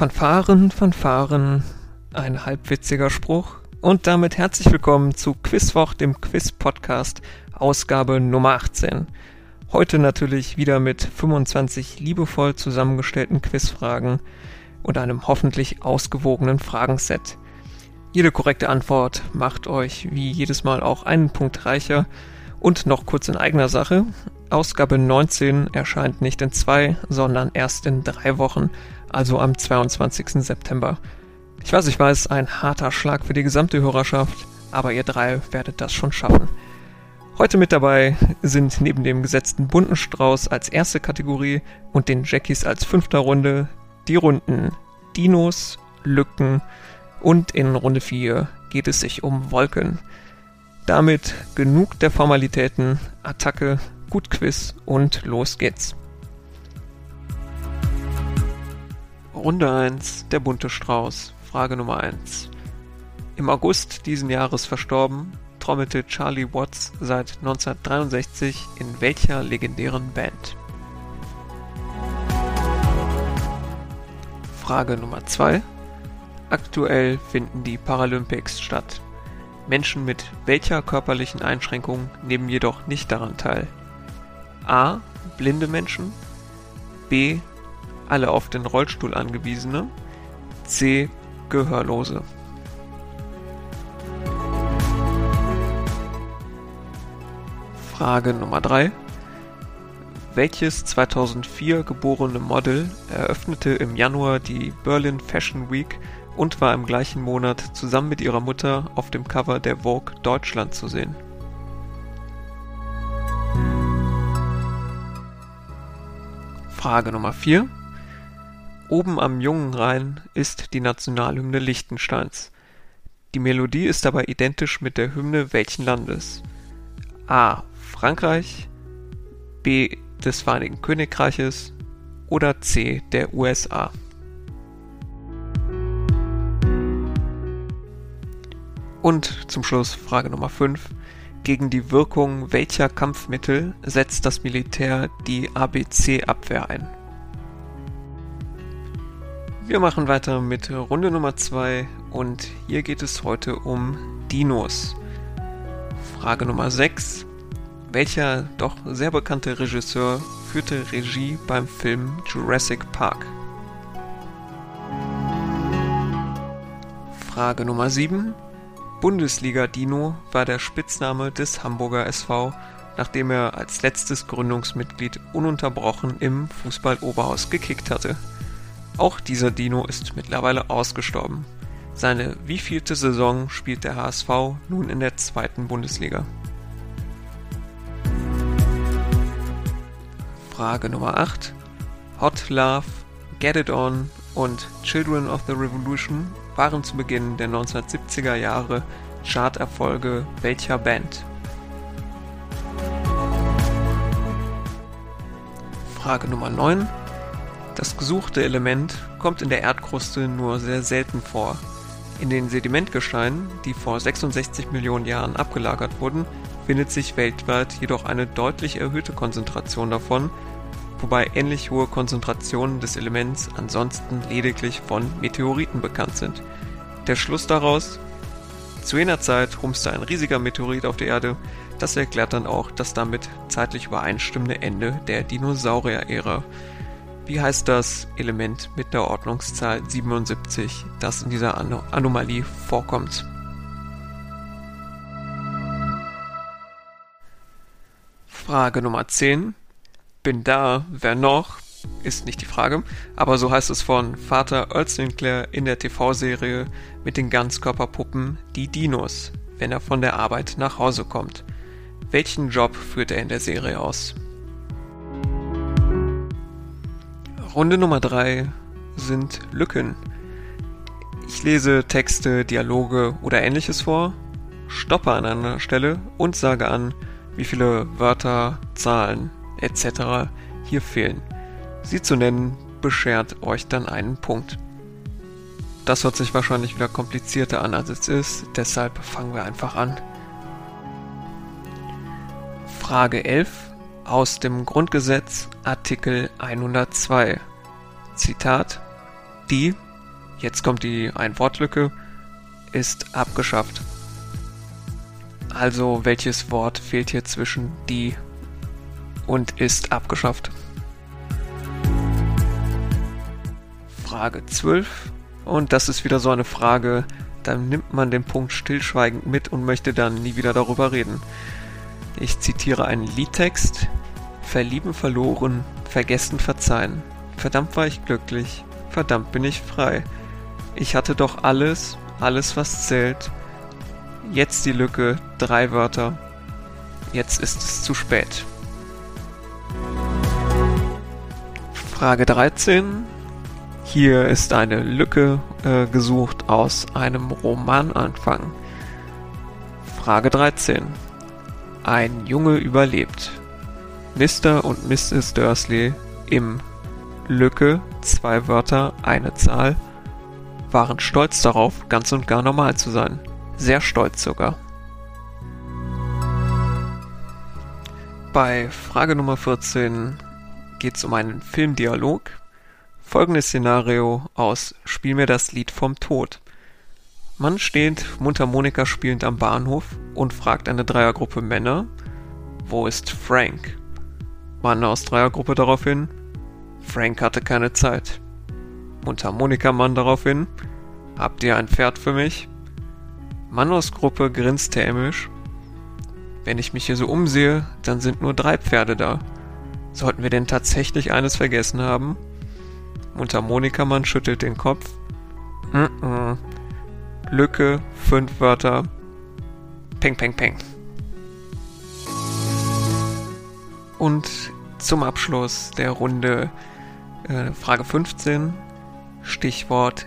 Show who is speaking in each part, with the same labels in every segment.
Speaker 1: Fanfaren, Fanfaren, ein halbwitziger Spruch. Und damit herzlich willkommen zu Quizwoch, dem Quiz-Podcast, Ausgabe Nummer 18. Heute natürlich wieder mit 25 liebevoll zusammengestellten Quizfragen und einem hoffentlich ausgewogenen Fragenset. Jede korrekte Antwort macht euch wie jedes Mal auch einen Punkt reicher. Und noch kurz in eigener Sache. Ausgabe 19 erscheint nicht in zwei, sondern erst in drei Wochen, also am 22. September. Ich weiß, ich weiß, ein harter Schlag für die gesamte Hörerschaft, aber ihr drei werdet das schon schaffen. Heute mit dabei sind neben dem gesetzten bunten Strauß als erste Kategorie und den Jackies als fünfter Runde die Runden Dinos, Lücken und in Runde 4 geht es sich um Wolken. Damit genug der Formalitäten, Attacke, gut Quiz und los geht's. Runde 1, der bunte Strauß. Frage Nummer 1. Im August diesen Jahres verstorben, trommelte Charlie Watts seit 1963 in welcher legendären Band? Frage Nummer 2. Aktuell finden die Paralympics statt. Menschen mit welcher körperlichen Einschränkung nehmen jedoch nicht daran teil? A. Blinde Menschen. B alle auf den Rollstuhl angewiesene, C. Gehörlose. Frage Nummer 3. Welches 2004 geborene Model eröffnete im Januar die Berlin Fashion Week und war im gleichen Monat zusammen mit ihrer Mutter auf dem Cover der Vogue Deutschland zu sehen? Frage Nummer 4. Oben am Jungen Rhein ist die Nationalhymne Liechtensteins. Die Melodie ist dabei identisch mit der Hymne welchen Landes? A. Frankreich, B. des Vereinigten Königreiches oder C. der USA. Und zum Schluss Frage Nummer 5. Gegen die Wirkung welcher Kampfmittel setzt das Militär die ABC-Abwehr ein? Wir machen weiter mit Runde Nummer 2 und hier geht es heute um Dinos. Frage Nummer 6. Welcher doch sehr bekannte Regisseur führte Regie beim Film Jurassic Park? Frage Nummer 7. Bundesliga Dino war der Spitzname des Hamburger SV, nachdem er als letztes Gründungsmitglied ununterbrochen im Fußball-Oberhaus gekickt hatte. Auch dieser Dino ist mittlerweile ausgestorben. Seine wievielte Saison spielt der HSV nun in der zweiten Bundesliga? Frage Nummer 8. Hot Love, Get It On und Children of the Revolution waren zu Beginn der 1970er Jahre Charterfolge welcher Band? Frage Nummer 9. Das gesuchte Element kommt in der Erdkruste nur sehr selten vor. In den Sedimentgesteinen, die vor 66 Millionen Jahren abgelagert wurden, findet sich weltweit jedoch eine deutlich erhöhte Konzentration davon, wobei ähnlich hohe Konzentrationen des Elements ansonsten lediglich von Meteoriten bekannt sind. Der Schluss daraus? Zu jener Zeit rumste ein riesiger Meteorit auf der Erde, das erklärt dann auch das damit zeitlich übereinstimmende Ende der Dinosaurier-Ära. Wie heißt das Element mit der Ordnungszahl 77, das in dieser An Anomalie vorkommt? Frage Nummer 10. Bin da, wer noch? Ist nicht die Frage, aber so heißt es von Vater Sinclair in der TV-Serie mit den Ganzkörperpuppen Die Dinos, wenn er von der Arbeit nach Hause kommt. Welchen Job führt er in der Serie aus? Runde Nummer 3 sind Lücken. Ich lese Texte, Dialoge oder ähnliches vor, stoppe an einer Stelle und sage an, wie viele Wörter, Zahlen etc. hier fehlen. Sie zu nennen beschert euch dann einen Punkt. Das hört sich wahrscheinlich wieder komplizierter an, als es ist, deshalb fangen wir einfach an. Frage 11 aus dem Grundgesetz Artikel 102. Zitat Die Jetzt kommt die Ein-Wort-Lücke. Ist abgeschafft. Also welches Wort fehlt hier zwischen die und ist abgeschafft? Frage 12. Und das ist wieder so eine Frage, dann nimmt man den Punkt stillschweigend mit und möchte dann nie wieder darüber reden. Ich zitiere einen Liedtext. Verlieben verloren, vergessen verzeihen. Verdammt war ich glücklich, verdammt bin ich frei. Ich hatte doch alles, alles was zählt. Jetzt die Lücke, drei Wörter. Jetzt ist es zu spät. Frage 13. Hier ist eine Lücke äh, gesucht aus einem Romananfang. Frage 13. Ein Junge überlebt. Mr. und Mrs. Dursley im Lücke, zwei Wörter, eine Zahl, waren stolz darauf, ganz und gar normal zu sein. Sehr stolz sogar. Bei Frage Nummer 14 geht es um einen Filmdialog. Folgendes Szenario aus Spiel mir das Lied vom Tod. Man steht Mundharmonika spielend am Bahnhof und fragt eine Dreiergruppe Männer, wo ist Frank? Mann aus Dreiergruppe daraufhin, Frank hatte keine Zeit. Mundharmonikamann daraufhin, habt ihr ein Pferd für mich? Mann aus Gruppe grinst hämisch. Wenn ich mich hier so umsehe, dann sind nur drei Pferde da. Sollten wir denn tatsächlich eines vergessen haben? Mundharmonikamann schüttelt den Kopf. Mm -mm. Lücke, fünf Wörter. Peng, peng, peng. Und zum Abschluss der Runde äh, Frage 15, Stichwort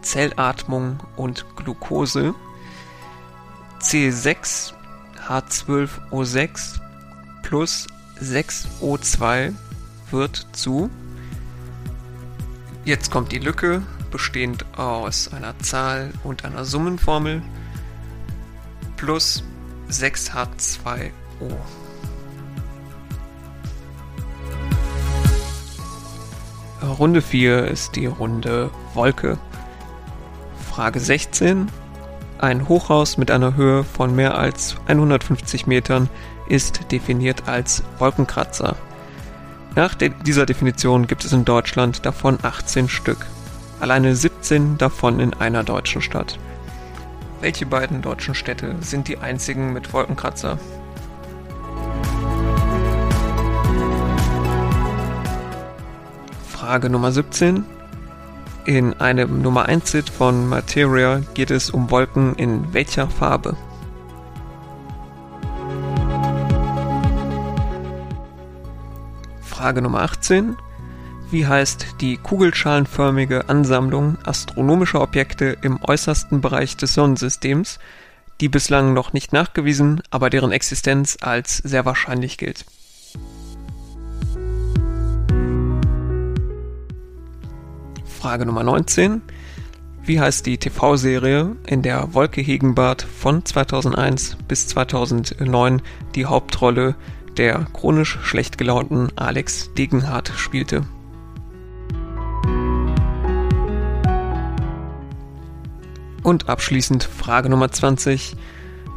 Speaker 1: Zellatmung und Glucose. C6 H12O6 plus 6O2 wird zu Jetzt kommt die Lücke, bestehend aus einer Zahl und einer Summenformel plus 6H2O. Runde 4 ist die Runde Wolke. Frage 16. Ein Hochhaus mit einer Höhe von mehr als 150 Metern ist definiert als Wolkenkratzer. Nach de dieser Definition gibt es in Deutschland davon 18 Stück. Alleine 17 davon in einer deutschen Stadt. Welche beiden deutschen Städte sind die einzigen mit Wolkenkratzer? Frage Nummer 17. In einem Nummer 1 Hit von Materia geht es um Wolken in welcher Farbe? Frage Nummer 18. Wie heißt die kugelschalenförmige Ansammlung astronomischer Objekte im äußersten Bereich des Sonnensystems, die bislang noch nicht nachgewiesen, aber deren Existenz als sehr wahrscheinlich gilt? Frage Nummer 19. Wie heißt die TV-Serie, in der Wolke Hegenbart von 2001 bis 2009 die Hauptrolle der chronisch schlecht gelaunten Alex Degenhardt spielte. Und abschließend Frage Nummer 20.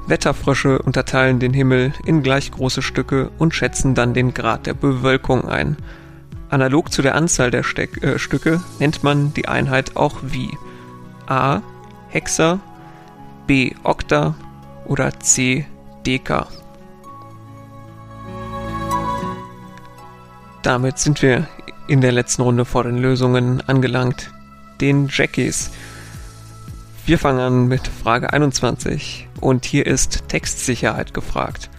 Speaker 1: Wetterfrösche unterteilen den Himmel in gleich große Stücke und schätzen dann den Grad der Bewölkung ein. Analog zu der Anzahl der Steck, äh, Stücke nennt man die Einheit auch wie A. Hexer, B. Okta oder C. Deka. Damit sind wir in der letzten Runde vor den Lösungen angelangt, den Jackies. Wir fangen an mit Frage 21 und hier ist Textsicherheit gefragt.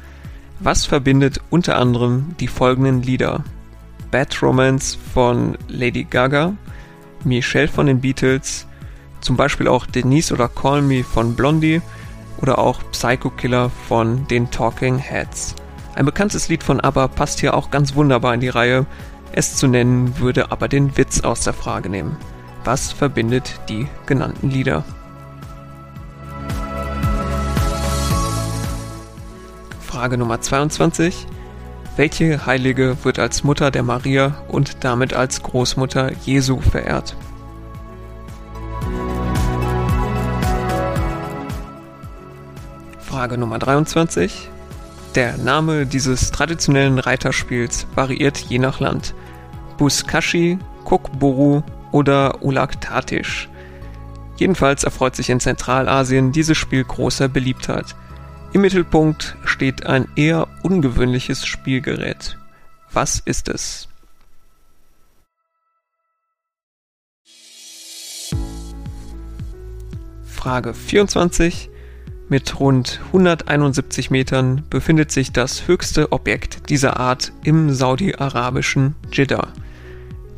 Speaker 1: Was verbindet unter anderem die folgenden Lieder? Bad Romance von Lady Gaga, Michelle von den Beatles, zum Beispiel auch Denise oder Call Me von Blondie oder auch Psycho Killer von den Talking Heads. Ein bekanntes Lied von ABBA passt hier auch ganz wunderbar in die Reihe. Es zu nennen würde aber den Witz aus der Frage nehmen. Was verbindet die genannten Lieder? Frage Nummer 22. Welche Heilige wird als Mutter der Maria und damit als Großmutter Jesu verehrt? Frage Nummer 23. Der Name dieses traditionellen Reiterspiels variiert je nach Land. Buskashi, Kokboru oder Ulaktatisch. Jedenfalls erfreut sich in Zentralasien dieses Spiel großer Beliebtheit. Im Mittelpunkt steht ein eher ungewöhnliches Spielgerät. Was ist es? Frage 24. Mit rund 171 Metern befindet sich das höchste Objekt dieser Art im saudi-arabischen Jeddah.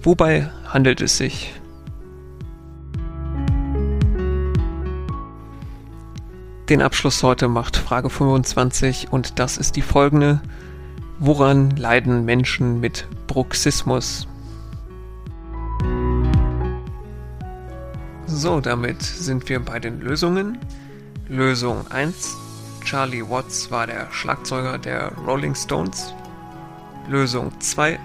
Speaker 1: Wobei handelt es sich? Den Abschluss heute macht Frage 25 und das ist die folgende. Woran leiden Menschen mit Bruxismus? So, damit sind wir bei den Lösungen. Lösung 1. Charlie Watts war der Schlagzeuger der Rolling Stones. Lösung 2.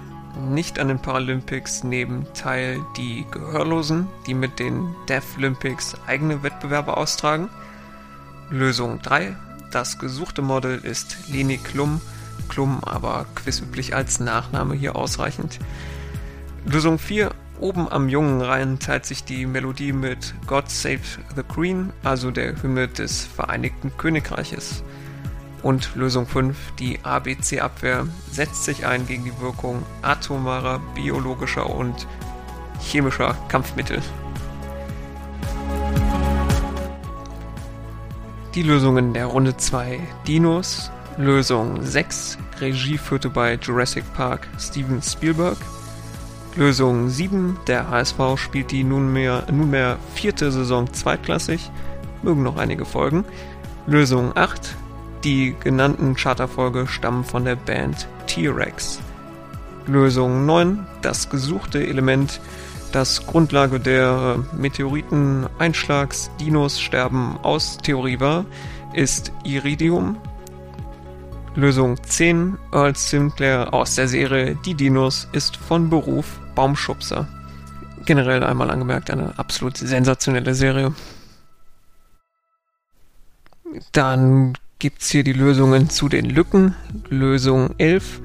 Speaker 1: Nicht an den Paralympics nehmen teil die Gehörlosen, die mit den Deaflympics eigene Wettbewerbe austragen. Lösung 3. Das gesuchte Model ist Leni Klum. Klum aber quizüblich als Nachname hier ausreichend. Lösung 4. Oben am jungen Rhein teilt sich die Melodie mit God Save the Queen, also der Hymne des Vereinigten Königreiches. Und Lösung 5, die ABC-Abwehr setzt sich ein gegen die Wirkung atomarer, biologischer und chemischer Kampfmittel. Die Lösungen der Runde 2 Dinos, Lösung 6 Regie führte bei Jurassic Park Steven Spielberg, Lösung 7. Der HSV spielt die nunmehr, nunmehr vierte Saison zweitklassig. Mögen noch einige folgen. Lösung 8. Die genannten Charterfolge stammen von der Band T-Rex. Lösung 9. Das gesuchte Element, das Grundlage der Meteoriteneinschlags Dinos sterben aus Theorie war, ist Iridium. Lösung 10. Earl Sinclair aus der Serie Die Dinos ist von Beruf Baumschubser. Generell einmal angemerkt, eine absolut sensationelle Serie. Dann gibt es hier die Lösungen zu den Lücken. Lösung 11.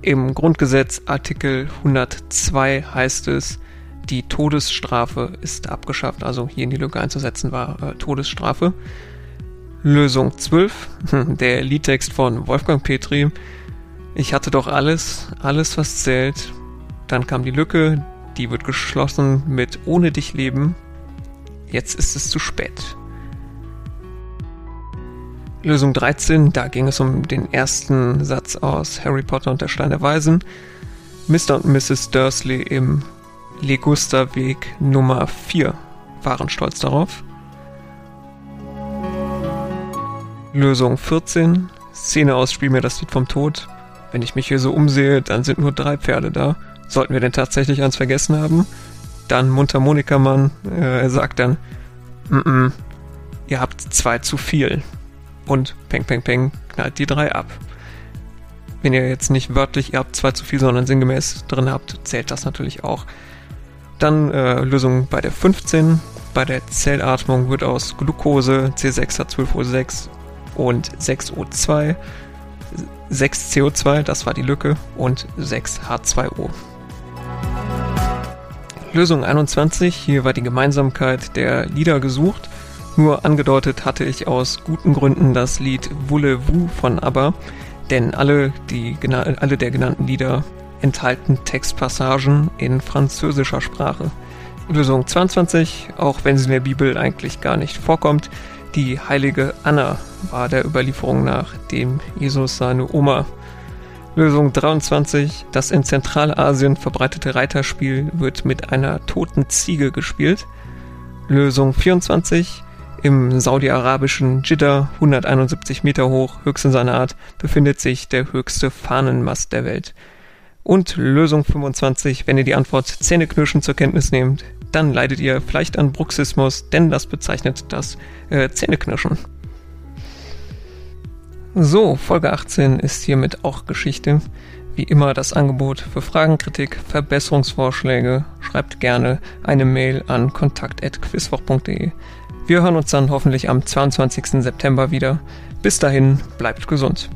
Speaker 1: Im Grundgesetz Artikel 102 heißt es, die Todesstrafe ist abgeschafft. Also hier in die Lücke einzusetzen war äh, Todesstrafe. Lösung 12. Der Liedtext von Wolfgang Petri. Ich hatte doch alles, alles was zählt. Dann kam die Lücke, die wird geschlossen mit Ohne dich leben. Jetzt ist es zu spät. Lösung 13, da ging es um den ersten Satz aus Harry Potter und der Stein der Weisen. Mr. und Mrs. Dursley im Legusta-Weg Nummer 4 waren stolz darauf. Lösung 14, Szene aus Spiel mir das Lied vom Tod. Wenn ich mich hier so umsehe, dann sind nur drei Pferde da. Sollten wir denn tatsächlich eins vergessen haben? Dann Mundharmonikamann äh, sagt dann, mm -mm, ihr habt zwei zu viel. Und peng, peng, peng, knallt die drei ab. Wenn ihr jetzt nicht wörtlich, ihr habt zwei zu viel, sondern sinngemäß drin habt, zählt das natürlich auch. Dann äh, Lösung bei der 15. Bei der Zellatmung wird aus Glucose C6H12O6 und 6O2 6 CO2, das war die Lücke, und 6 H2O. Lösung 21, hier war die Gemeinsamkeit der Lieder gesucht. Nur angedeutet hatte ich aus guten Gründen das Lied Voulez-vous von ABBA, denn alle, die, alle der genannten Lieder enthalten Textpassagen in französischer Sprache. Lösung 22, auch wenn sie in der Bibel eigentlich gar nicht vorkommt, die heilige Anna war der Überlieferung nach dem Jesus seine Oma Lösung 23. Das in Zentralasien verbreitete Reiterspiel wird mit einer toten Ziege gespielt. Lösung 24. Im saudi-arabischen Jeddah, 171 Meter hoch, höchst in seiner Art, befindet sich der höchste Fahnenmast der Welt. Und Lösung 25, wenn ihr die Antwort Zähneknirschen zur Kenntnis nehmt, dann leidet ihr vielleicht an Bruxismus, denn das bezeichnet das äh, Zähneknirschen. So, Folge 18 ist hiermit auch Geschichte. Wie immer das Angebot für Fragen, Kritik, Verbesserungsvorschläge. Schreibt gerne eine Mail an kontakt.quizwoch.de. Wir hören uns dann hoffentlich am 22. September wieder. Bis dahin, bleibt gesund.